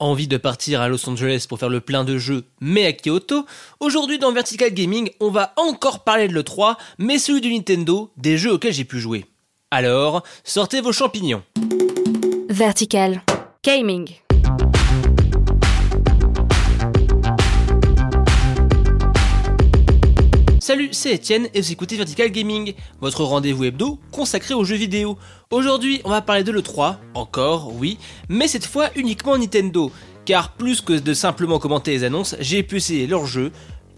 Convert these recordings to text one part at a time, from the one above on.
Envie de partir à Los Angeles pour faire le plein de jeux, mais à Kyoto Aujourd'hui dans Vertical Gaming, on va encore parler de l'E3, mais celui du Nintendo, des jeux auxquels j'ai pu jouer. Alors, sortez vos champignons. Vertical Gaming. Salut, c'est Etienne et vous écoutez Vertical Gaming, votre rendez-vous hebdo consacré aux jeux vidéo. Aujourd'hui, on va parler de l'E3, encore, oui, mais cette fois uniquement Nintendo, car plus que de simplement commenter les annonces, j'ai pu essayer leurs jeux,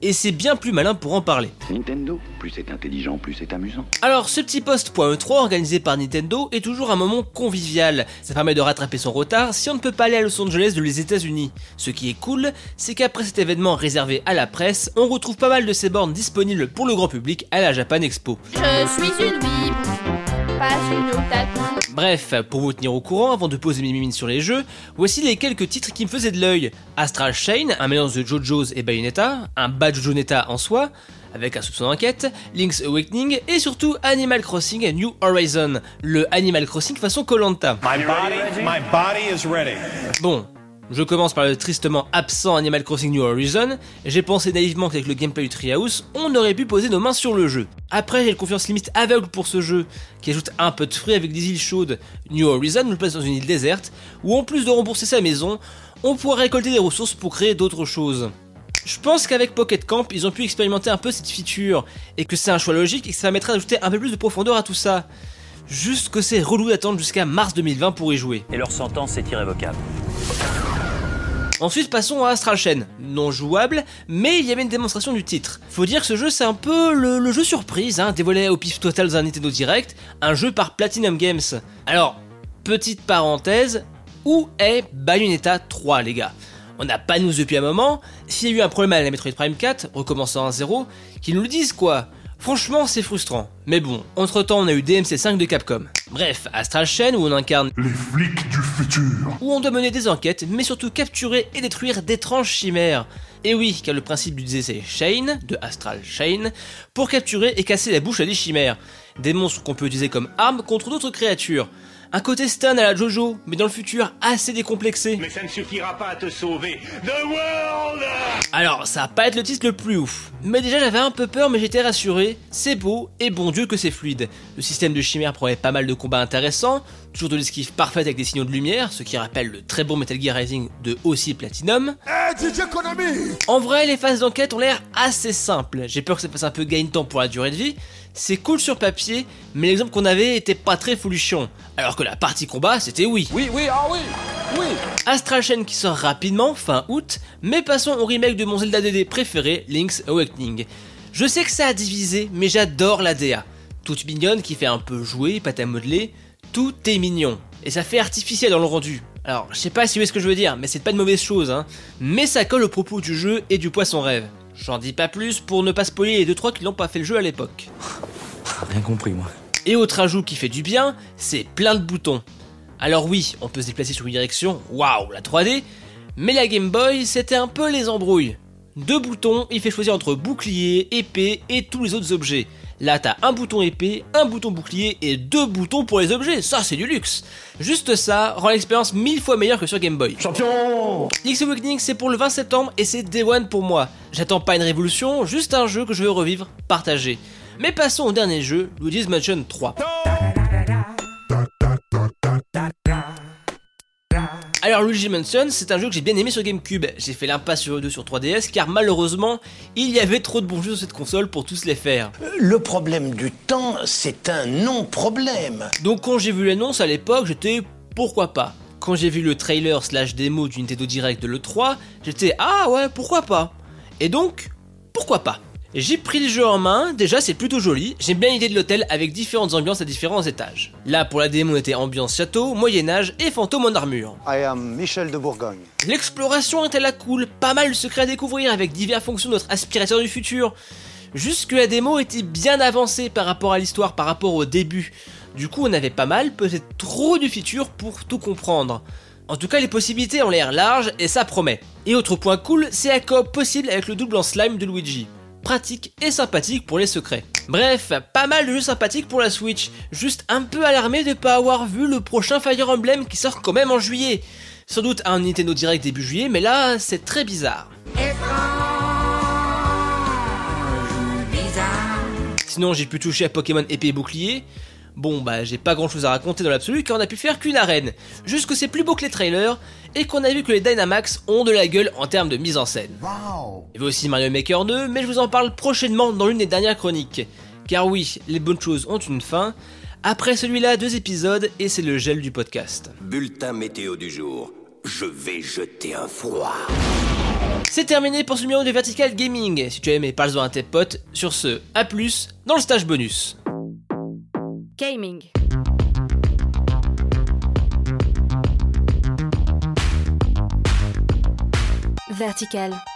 et c'est bien plus malin pour en parler. Nintendo, plus c'est intelligent, plus c'est amusant. Alors, ce petit post.e3 organisé par Nintendo est toujours un moment convivial. Ça permet de rattraper son retard si on ne peut pas aller à Los Angeles de les États-Unis. Ce qui est cool, c'est qu'après cet événement réservé à la presse, on retrouve pas mal de ces bornes disponibles pour le grand public à la Japan Expo. Je suis une bip, pas une otaku. Bref, pour vous tenir au courant avant de poser mes mimines sur les jeux, voici les quelques titres qui me faisaient de l'œil. Astral Chain, un mélange de JoJo's et Bayonetta, un bad JoJonetta en soi, avec un soupçon d'enquête, Link's Awakening et surtout Animal Crossing New Horizon, le Animal Crossing façon Colanta. Bon, je commence par le tristement absent Animal Crossing New Horizon, j'ai pensé naïvement qu'avec le gameplay du Treehouse, on aurait pu poser nos mains sur le jeu. Après, j'ai une confiance limite aveugle pour ce jeu, qui ajoute un peu de fruits avec des îles chaudes. New Horizon nous place dans une île déserte, où en plus de rembourser sa maison, on pourra récolter des ressources pour créer d'autres choses. Je pense qu'avec Pocket Camp, ils ont pu expérimenter un peu cette feature, et que c'est un choix logique et que ça permettra d'ajouter un peu plus de profondeur à tout ça. Juste que c'est relou d'attendre jusqu'à mars 2020 pour y jouer. Et leur sentence est irrévocable. Ensuite, passons à Astral Chain, non jouable, mais il y avait une démonstration du titre. Faut dire que ce jeu, c'est un peu le, jeu surprise, hein, dévoilé au pif total dans un Nintendo Direct, un jeu par Platinum Games. Alors, petite parenthèse, où est Bayonetta 3, les gars? On n'a pas news depuis un moment, s'il y a eu un problème à la Metroid Prime 4, recommençant à 0, qu'ils nous le disent quoi Franchement, c'est frustrant. Mais bon, entre temps, on a eu DMC 5 de Capcom. Bref, Astral Chain où on incarne Les flics du futur. où on doit mener des enquêtes, mais surtout capturer et détruire d'étranges chimères. Et oui, car le principe du DCC Chain, de Astral Chain, pour capturer et casser la bouche à des chimères. Des monstres qu'on peut utiliser comme armes contre d'autres créatures. Un côté stun à la Jojo, mais dans le futur assez décomplexé. Mais ça ne suffira pas à te sauver. The World Alors, ça va pas être le titre le plus ouf. Mais déjà, j'avais un peu peur, mais j'étais rassuré. C'est beau, et bon Dieu que c'est fluide. Le système de chimère promet pas mal de combats intéressants, toujours de l'esquive parfaite avec des signaux de lumière, ce qui rappelle le très bon Metal Gear Rising de aussi Platinum. Eh, DJ Konami En vrai, les phases d'enquête ont l'air assez simples. J'ai peur que ça fasse un peu gain de temps pour la durée de vie. C'est cool sur papier, mais l'exemple qu'on avait était pas très folution. Alors que la partie combat, c'était oui. Oui, oui, ah oui, oui. Astral Chain qui sort rapidement, fin août, mais passons au remake de mon Zelda 2D préféré, Link's Awakening. Je sais que ça a divisé, mais j'adore la DA. Toute mignonne qui fait un peu jouer, pâte à modeler, tout est mignon. Et ça fait artificiel dans le rendu. Alors, je sais pas si vous voyez ce que je veux dire, mais c'est pas une mauvaise chose, hein. Mais ça colle au propos du jeu et du poisson rêve. J'en dis pas plus pour ne pas spoiler les 2-3 qui n'ont pas fait le jeu à l'époque. Rien compris, moi. Et autre ajout qui fait du bien, c'est plein de boutons. Alors oui, on peut se déplacer sur une direction, waouh, la 3D, mais la Game Boy, c'était un peu les embrouilles. Deux boutons, il fait choisir entre bouclier, épée et tous les autres objets. Là, t'as un bouton épée, un bouton bouclier et deux boutons pour les objets. Ça, c'est du luxe. Juste ça rend l'expérience mille fois meilleure que sur Game Boy. Champion Link's Awakening, c'est pour le 20 septembre et c'est Day One pour moi. J'attends pas une révolution, juste un jeu que je veux revivre, partager. Mais passons au dernier jeu, Luigi's Mansion 3. Alors Luigi Mansion, c'est un jeu que j'ai bien aimé sur GameCube. J'ai fait l'impasse sur E2 sur 3DS car malheureusement, il y avait trop de bons jeux sur cette console pour tous les faire. Le problème du temps, c'est un non-problème. Donc quand j'ai vu l'annonce à l'époque, j'étais pourquoi pas. Quand j'ai vu le trailer slash démo du Nintendo Direct de l'E3, j'étais ah ouais, pourquoi pas. Et donc, pourquoi pas. J'ai pris le jeu en main, déjà c'est plutôt joli, j'aime bien l'idée de l'hôtel avec différentes ambiances à différents étages. Là pour la démo on était ambiance château, moyen-âge et fantôme en armure. I am Michel de Bourgogne. L'exploration était la cool, pas mal de secrets à découvrir avec diverses fonctions de notre aspirateur du futur. Juste que la démo était bien avancée par rapport à l'histoire, par rapport au début. Du coup on avait pas mal, peut-être trop du futur pour tout comprendre. En tout cas, les possibilités ont l'air larges et ça promet. Et autre point cool, c'est la coop possible avec le double en slime de Luigi. Pratique et sympathique pour les secrets. Bref, pas mal de jeux sympathiques pour la Switch. Juste un peu alarmé de pas avoir vu le prochain Fire Emblem qui sort quand même en juillet. Sans doute un Nintendo Direct début juillet, mais là, c'est très bizarre. Sinon, j'ai pu toucher à Pokémon épée et bouclier. Bon, bah, j'ai pas grand chose à raconter dans l'absolu car on a pu faire qu'une arène. Juste que c'est plus beau que les trailers et qu'on a vu que les Dynamax ont de la gueule en termes de mise en scène. Il y avait aussi Mario Maker 2, mais je vous en parle prochainement dans l'une des dernières chroniques. Car oui, les bonnes choses ont une fin. Après celui-là, deux épisodes et c'est le gel du podcast. Bulletin météo du jour. Je vais jeter un froid. C'est terminé pour ce numéro de Vertical Gaming. Si tu as aimé, parle-en à tes potes. Sur ce, à plus dans le stage bonus. Gaming. Vertical.